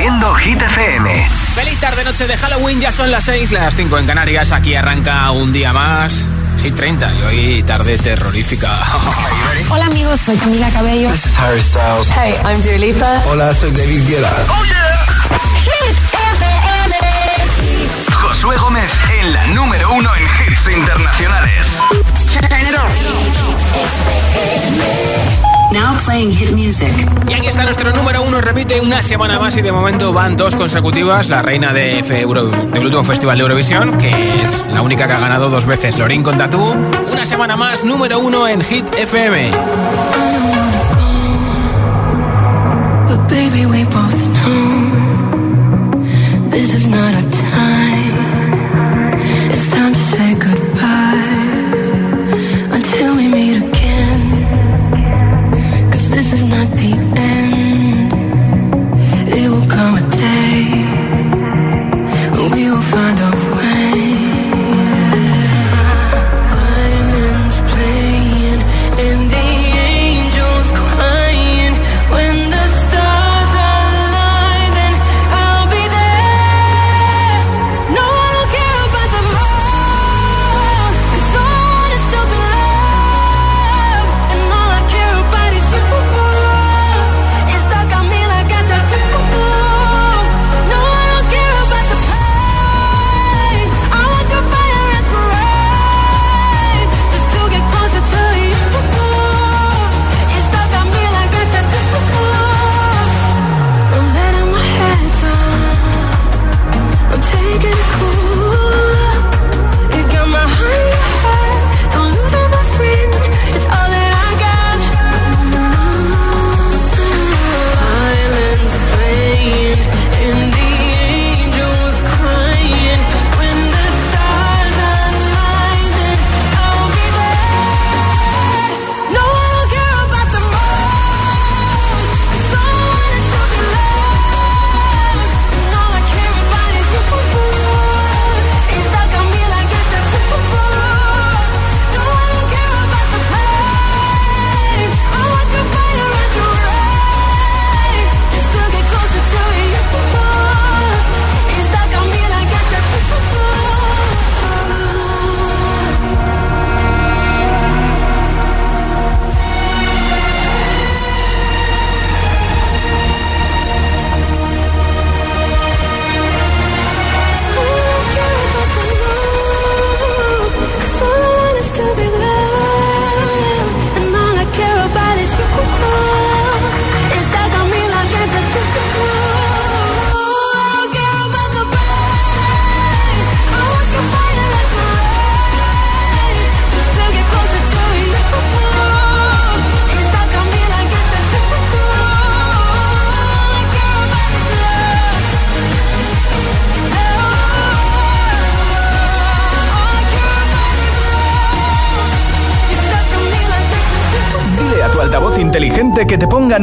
Haciendo Hit FM. Feliz tarde, noche de Halloween. Ya son las 6, las 5 en Canarias. Aquí arranca un día más. Sí, 30 y hoy tarde terrorífica. Hola amigos, soy Camila Cabello. This is Harry Styles. Hey, I'm Dua Lipa. Hola, soy David Guetta. Oh yeah. Hit FM. Josué Gómez en la número uno en hits internacionales. Turn it on. Now playing hit music. Y aquí está nuestro número uno, repite una semana más y de momento van dos consecutivas. La reina de, F Euro, del último festival de Eurovisión, que es la única que ha ganado dos veces, Lorin con Tatú. Una semana más, número uno en Hit FM.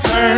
turn.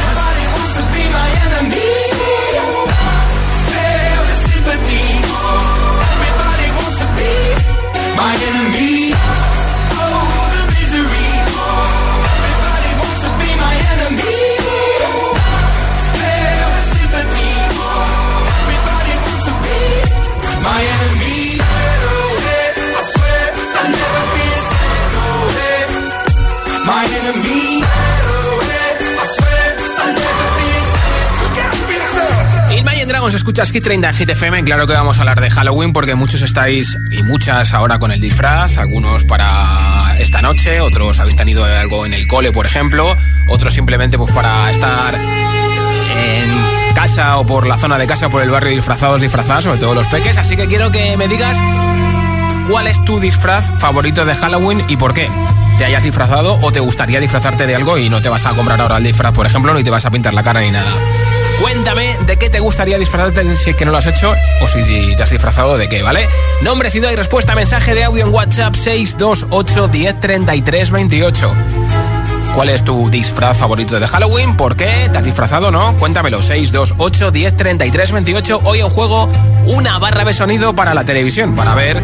escuchas Hit 30 en Hit FM. Claro que vamos a hablar de Halloween porque muchos estáis y muchas ahora con el disfraz. Algunos para esta noche, otros habéis tenido algo en el cole, por ejemplo. Otros simplemente pues para estar en casa o por la zona de casa, por el barrio disfrazados, disfrazadas, sobre todo los peques. Así que quiero que me digas cuál es tu disfraz favorito de Halloween y por qué. ¿Te hayas disfrazado o te gustaría disfrazarte de algo y no te vas a comprar ahora el disfraz, por ejemplo, ni te vas a pintar la cara ni nada? Cuéntame de qué te gustaría disfrazarte si es que no lo has hecho o si te has disfrazado de qué, ¿vale? Nombre, ciudad y respuesta, mensaje de audio en WhatsApp 628 10 33 28. ¿Cuál es tu disfraz favorito de Halloween? ¿Por qué? ¿Te has disfrazado no? Cuéntamelo. 628 10 33 28. Hoy en juego una barra de sonido para la televisión, para ver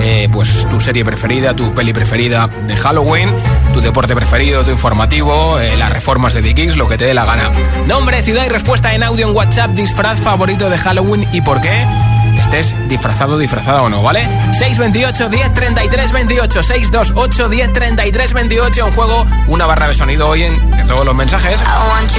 eh, pues tu serie preferida, tu peli preferida de Halloween, tu deporte preferido, tu informativo, eh, las reformas de Kings, lo que te dé la gana. Nombre, ciudad y respuesta en audio en WhatsApp, disfraz favorito de Halloween y por qué estés disfrazado, disfrazada o no, ¿vale? 628 10 33 28 628 10 33 28 en juego una barra de sonido hoy en, en todos los mensajes. I want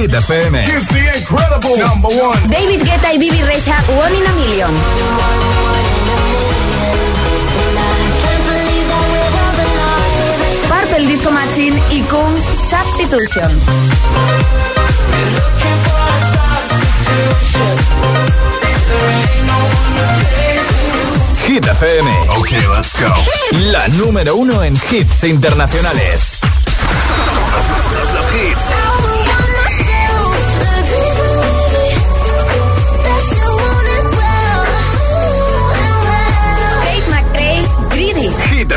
Hit FM. David Guetta y Bibi Rexa, One in a Million. Purple Disco Machine y Coons Substitution. Hit FM. Ok, let's go. La número uno en hits internacionales. Los hits.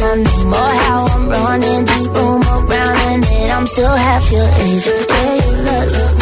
my name or how I'm running this room around and it. I'm still half your age. Yeah, you look, look,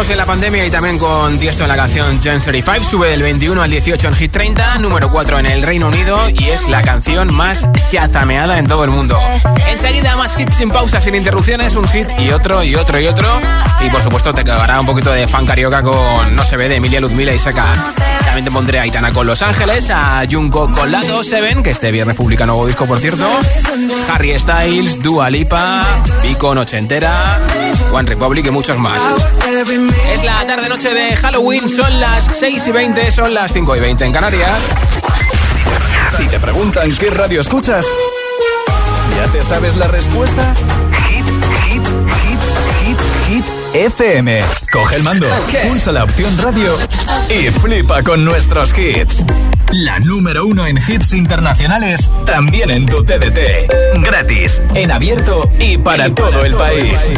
En la pandemia y también con Tiesto en la canción Gen 35. Sube del 21 al 18 en Hit 30, número 4 en el Reino Unido y es la canción más shazameada en todo el mundo. Enseguida más hits sin pausa, sin interrupciones, un hit y otro y otro y otro. Y por supuesto te quedará un poquito de fan carioca con No se ve de Emilia Ludmila y Seca. También te pondré a Aitana con Los Ángeles, a Junko con la 27, que este viernes publica nuevo disco por cierto. Harry Styles, Dua Lipa, Vico Noche Entera, One Republic y muchos más. Es la tarde-noche de Halloween, son las 6 y 20, son las 5 y 20 en Canarias. Si te preguntan qué radio escuchas, ¿ya te sabes la respuesta? Hit, hit, hit, hit, hit, FM. Coge el mando, pulsa la opción radio y flipa con nuestros hits. La número uno en hits internacionales, también en tu TDT. Gratis, en abierto y para todo el país.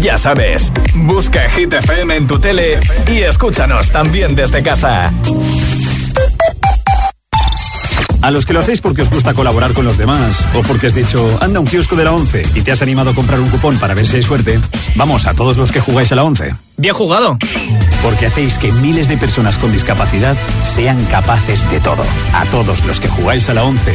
Ya sabes, busca Hit FM en tu tele y escúchanos también desde casa. A los que lo hacéis porque os gusta colaborar con los demás o porque has dicho, anda un kiosco de la 11 y te has animado a comprar un cupón para ver si hay suerte, vamos a todos los que jugáis a la 11. Bien jugado. Porque hacéis que miles de personas con discapacidad sean capaces de todo. A todos los que jugáis a la 11,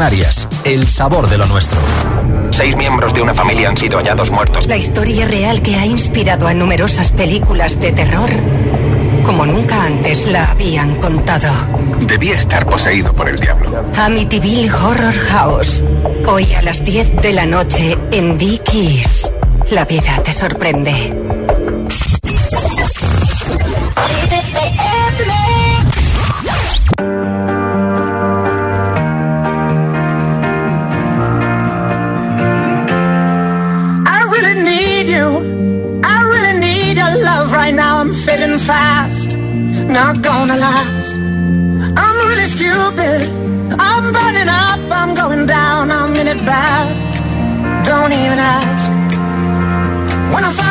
el sabor de lo nuestro. Seis miembros de una familia han sido hallados muertos. La historia real que ha inspirado a numerosas películas de terror, como nunca antes la habían contado. Debía estar poseído por el diablo. Amityville Horror House. Hoy a las 10 de la noche en Dickies. La vida te sorprende. Right now. I'm fading fast, not gonna last. I'm really stupid. I'm burning up. I'm going down. I'm in it bad. Don't even ask. When I find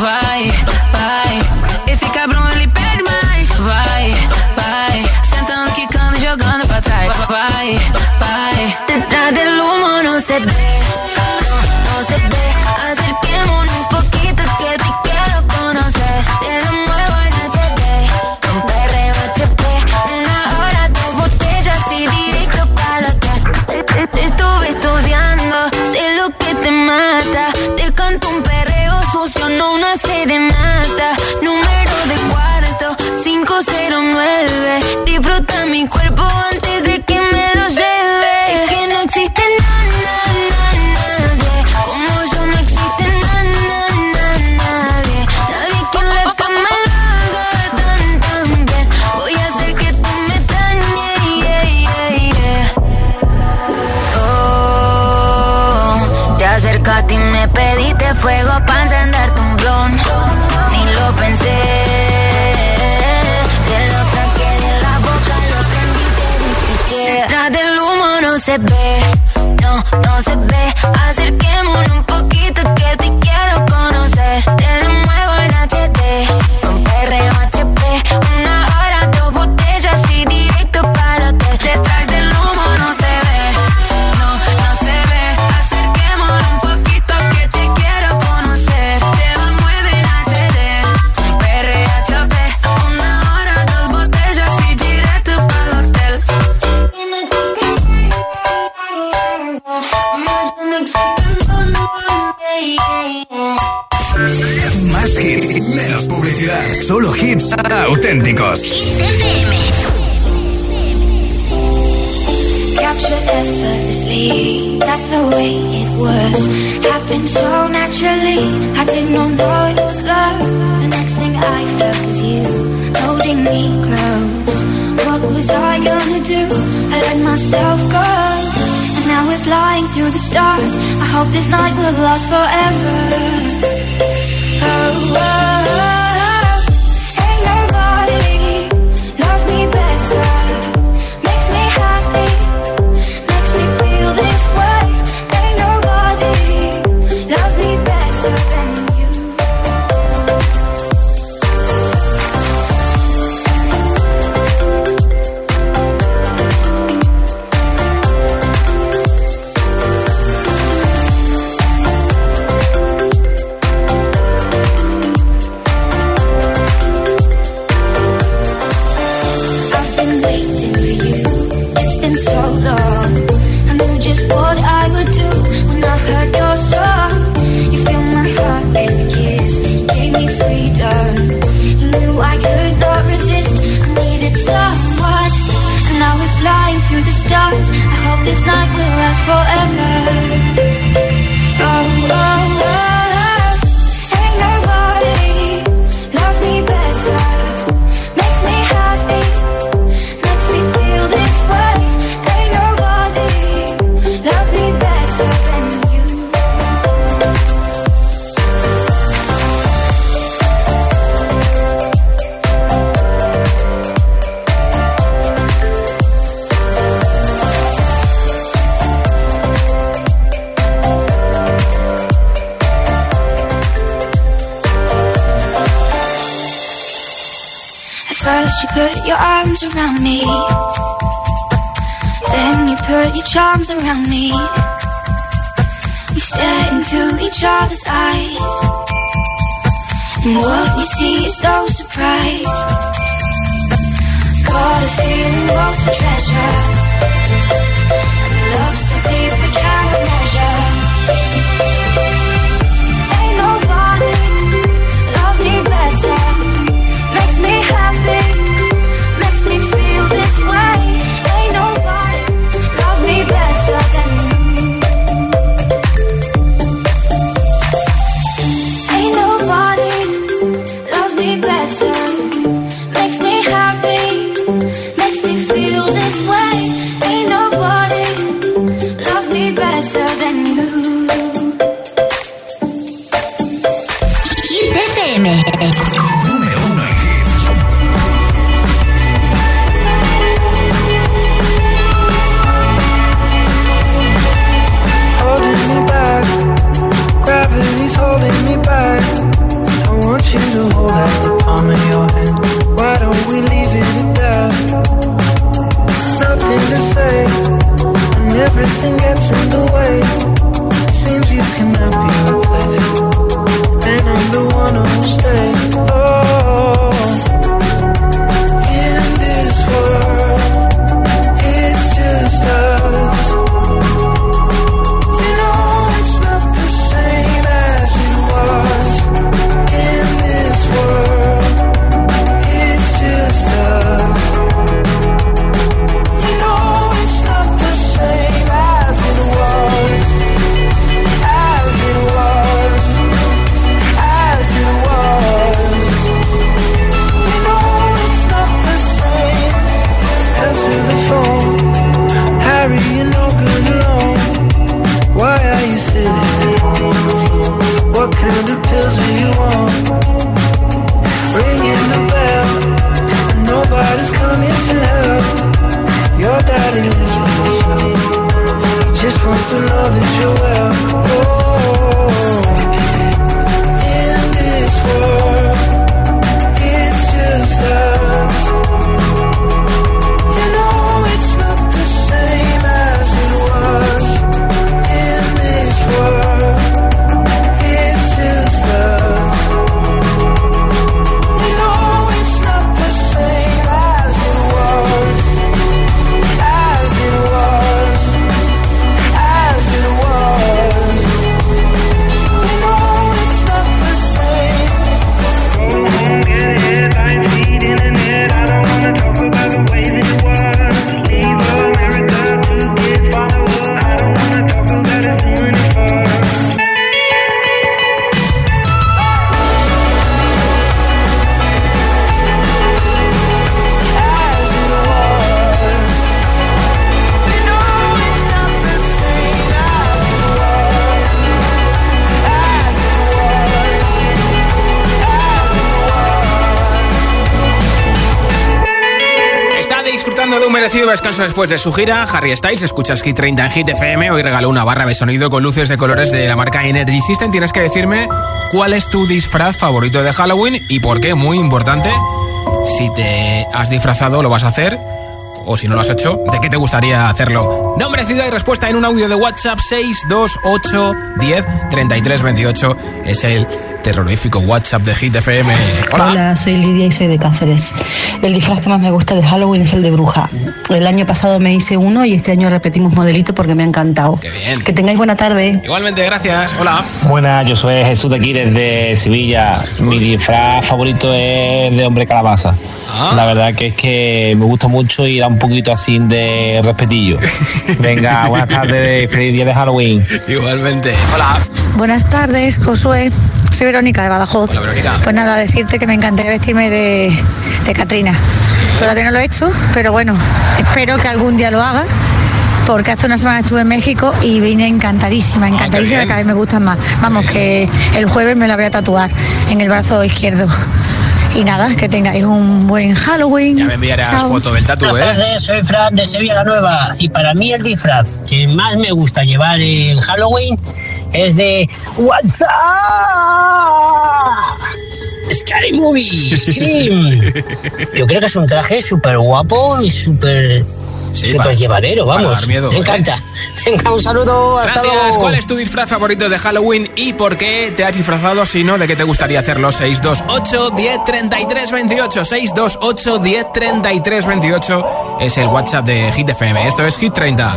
Vai, hope this night will last forever. oh. oh. me. Then you put your charms around me. We stare into each other's eyes. And what you see is no surprise. Got a feeling lost for treasure. Después de su gira, Harry Styles, escuchas Hit 30 en Hit FM, hoy regaló una barra de sonido con luces de colores de la marca Energy System. Tienes que decirme cuál es tu disfraz favorito de Halloween y por qué, muy importante, si te has disfrazado lo vas a hacer o si no lo has hecho, ¿de qué te gustaría hacerlo? Nombre, ciudad y respuesta en un audio de WhatsApp 628 10 33 28 es el terrorífico WhatsApp de Hit FM. Hola. soy Lidia y soy de Cáceres. El disfraz que más me gusta de Halloween es el de bruja. El año pasado me hice uno y este año repetimos modelito porque me ha encantado. Qué bien. Que tengáis buena tarde. Igualmente, gracias. Hola. Buenas, yo soy Jesús de aquí desde Sevilla. Mi disfraz favorito es de hombre calabaza. Ah. La verdad que es que me gusta mucho y da un poquito así de respetillo. Venga, buenas tardes, feliz día de Halloween. Igualmente. Hola. Buenas tardes, Josué. Soy Verónica de Badajoz. Hola, Verónica. Pues nada, decirte que me encantaría vestirme de, de Catrina. Todavía no lo he hecho, pero bueno, espero que algún día lo haga. Porque hace una semana estuve en México y vine encantadísima, encantadísima, bien. cada vez me gustan más. Vamos, que el jueves me la voy a tatuar en el brazo izquierdo. Y nada, que tengáis un buen Halloween. Ya me enviarás Chao. foto del tatu, ¿eh? tardes, soy Fran de Sevilla la Nueva y para mí el disfraz que más me gusta llevar en Halloween es de WhatsApp. Scary Movie, Scream. Yo creo que es un traje súper guapo y súper súper para- llevadero, vamos. miedo, me ¿eh? encanta. Venga, un saludo, hasta Gracias. luego. ¿Cuál es tu disfraz favorito de Halloween y por qué te has disfrazado? Si no, ¿de qué te gustaría hacerlo? 628 10 33 28. 628 10 33 28 es el WhatsApp de Hit FM. Esto es Hit 30.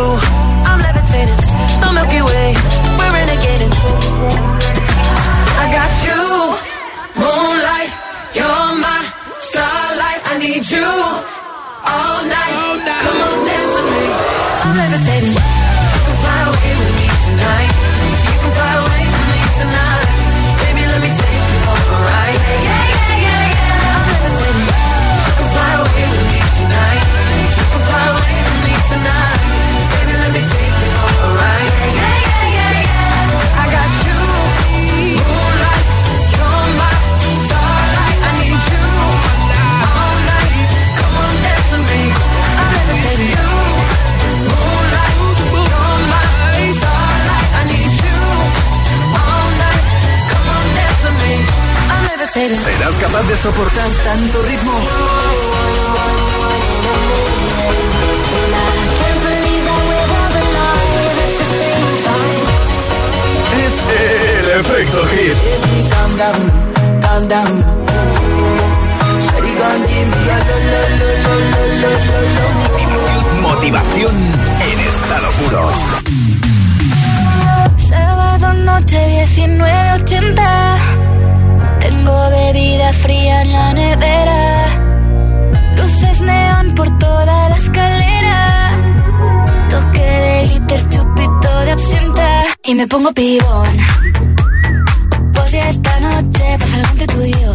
boo, I'm levitating. The Milky Way, we're renegading. I got you, moonlight. You're my starlight. I need you all ¿Serás capaz de soportar tanto ritmo? Es el efecto hit. Motivación en estado puro. Sábado noche 1980. Bebida fría en la nevera. Luces neón por toda la escalera. Toque de liter, chupito de absenta. Y me pongo pibón. Pues ya esta noche pasa algo entre tú y yo.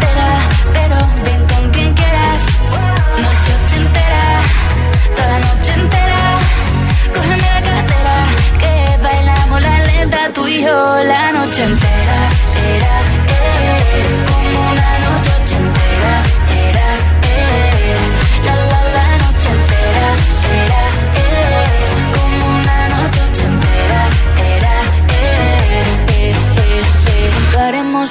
Pero ven con quien quieras. Noche ochentera Toda la noche entera. Cógeme la cartera Que bailamos la lenta Tú y yo la noche entera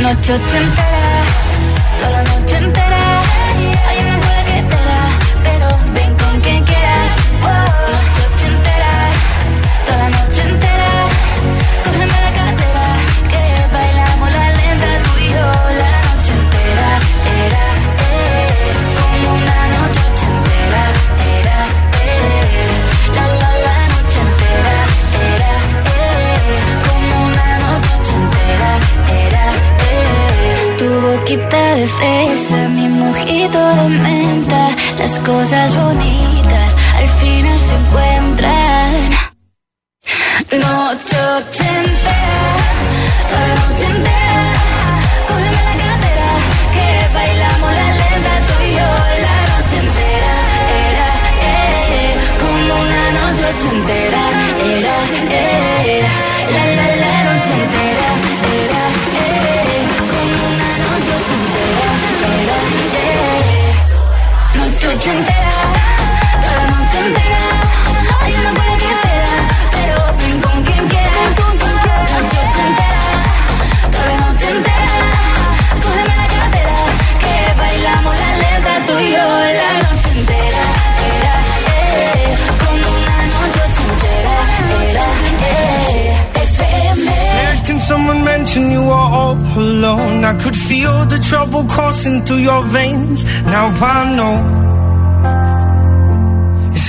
Noche ochentera, toda la noche entera. Hay una cola que te da, pero ven con quien quieras. Noche ochentera, toda la noche de fresa, mi mojito de menta. Las cosas bonitas al final se encuentran. Noche ochentera, toda la noche entera. Alone? I could feel the trouble coursing through your veins. Now I know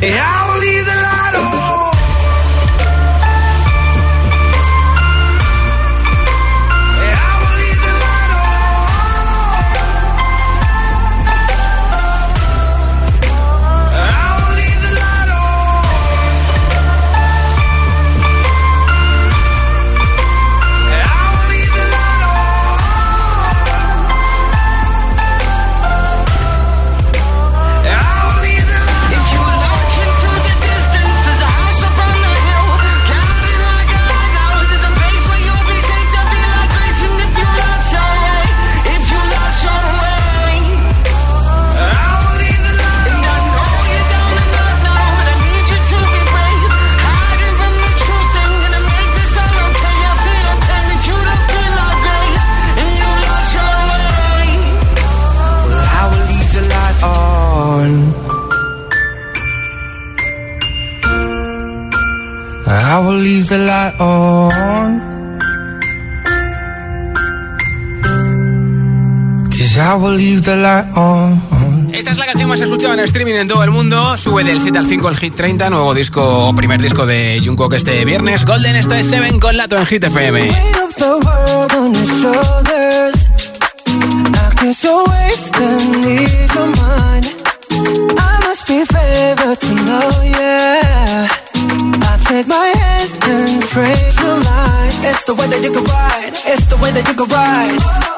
yeah, leave the light on. Esta es la canción más escuchada en streaming en todo el mundo. Sube del 7 al 5 el Hit 30, nuevo disco, primer disco de Jungkook este viernes. Golden, esto es 7 con Lato en Hit FM. Your take my hands and trace the lines. It's the way that you can ride. It's the way that you can ride.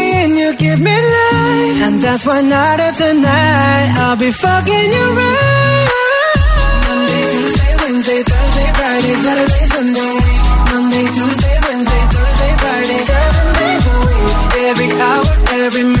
and you give me life, and that's why night after night I'll be fucking you right. Monday, Tuesday, Wednesday, Thursday, Friday, Saturday, Sunday. Monday, Tuesday, Wednesday, Thursday, Friday, seven days a week. Every hour, every minute,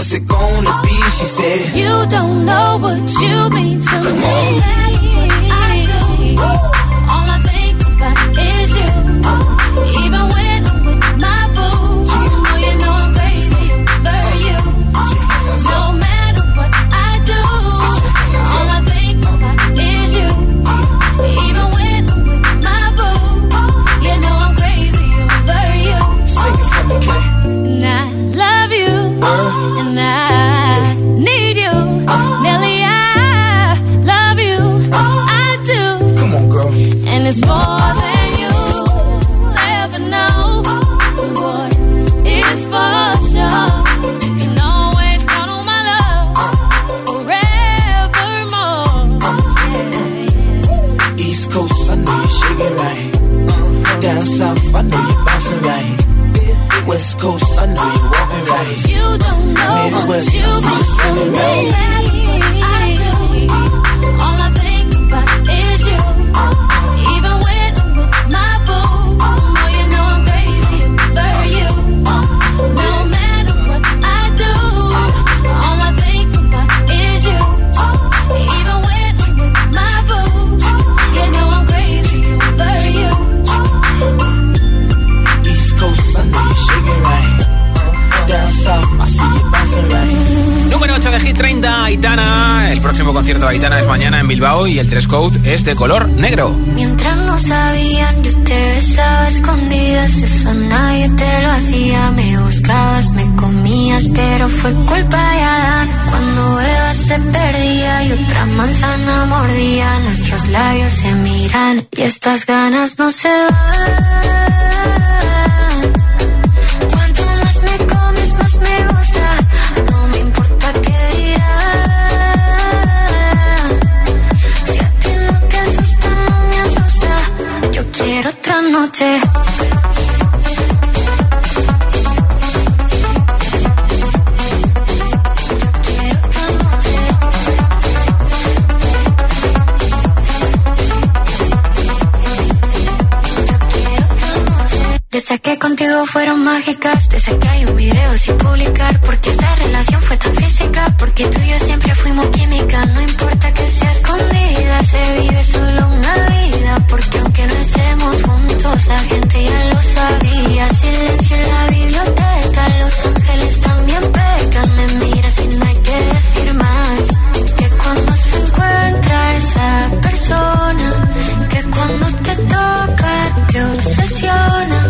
what's it gonna be? She said, You don't know what you mean to Come me. on. Know what Midwest, you I see you mean to spinning me. El próximo concierto de Aitana es mañana en Bilbao y el dress code es de color negro. Mientras no sabían, yo te besaba escondidas. Eso nadie te lo hacía. Me buscabas, me comías, pero fue culpa de Adán. Cuando Eva se perdía y otra manzana mordía, nuestros labios se miran y estas ganas no se van. Noche. Contigo fueron mágicas, desde que hay un video sin publicar, porque esta relación fue tan física, porque tú y yo siempre fuimos química, no importa que sea escondida, se vive solo una vida, porque aunque no estemos juntos, la gente ya lo sabía, silencio en la biblioteca, los ángeles también pecan, me miras y no hay que decir más, que cuando se encuentra esa persona, que cuando te toca te obsesiona.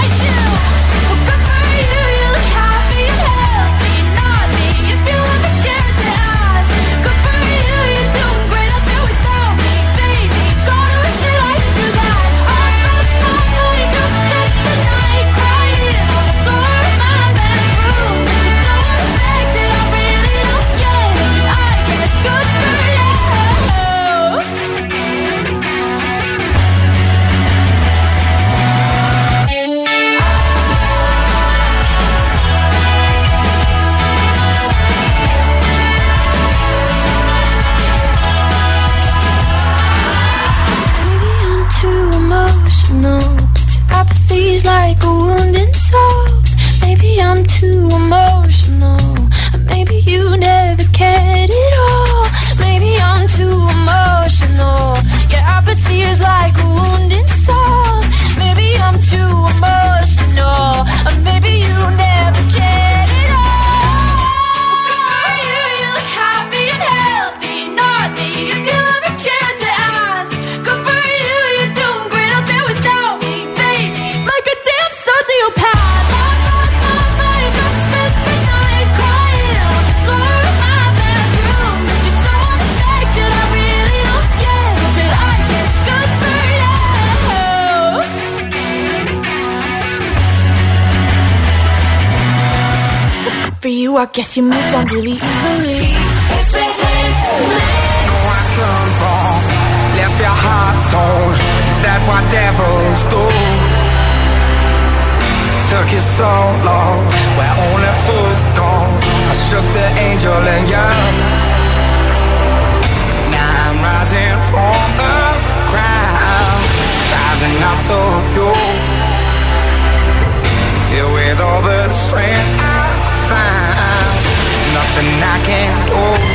guess you moved on really easily. done wrong. Left your heart torn. Is that what devils do? Took you so long, where only fools gone. I shook the angel and young. Now I'm rising from the ground, rising up to you. Filled with all the strength I find, nothing I can't do.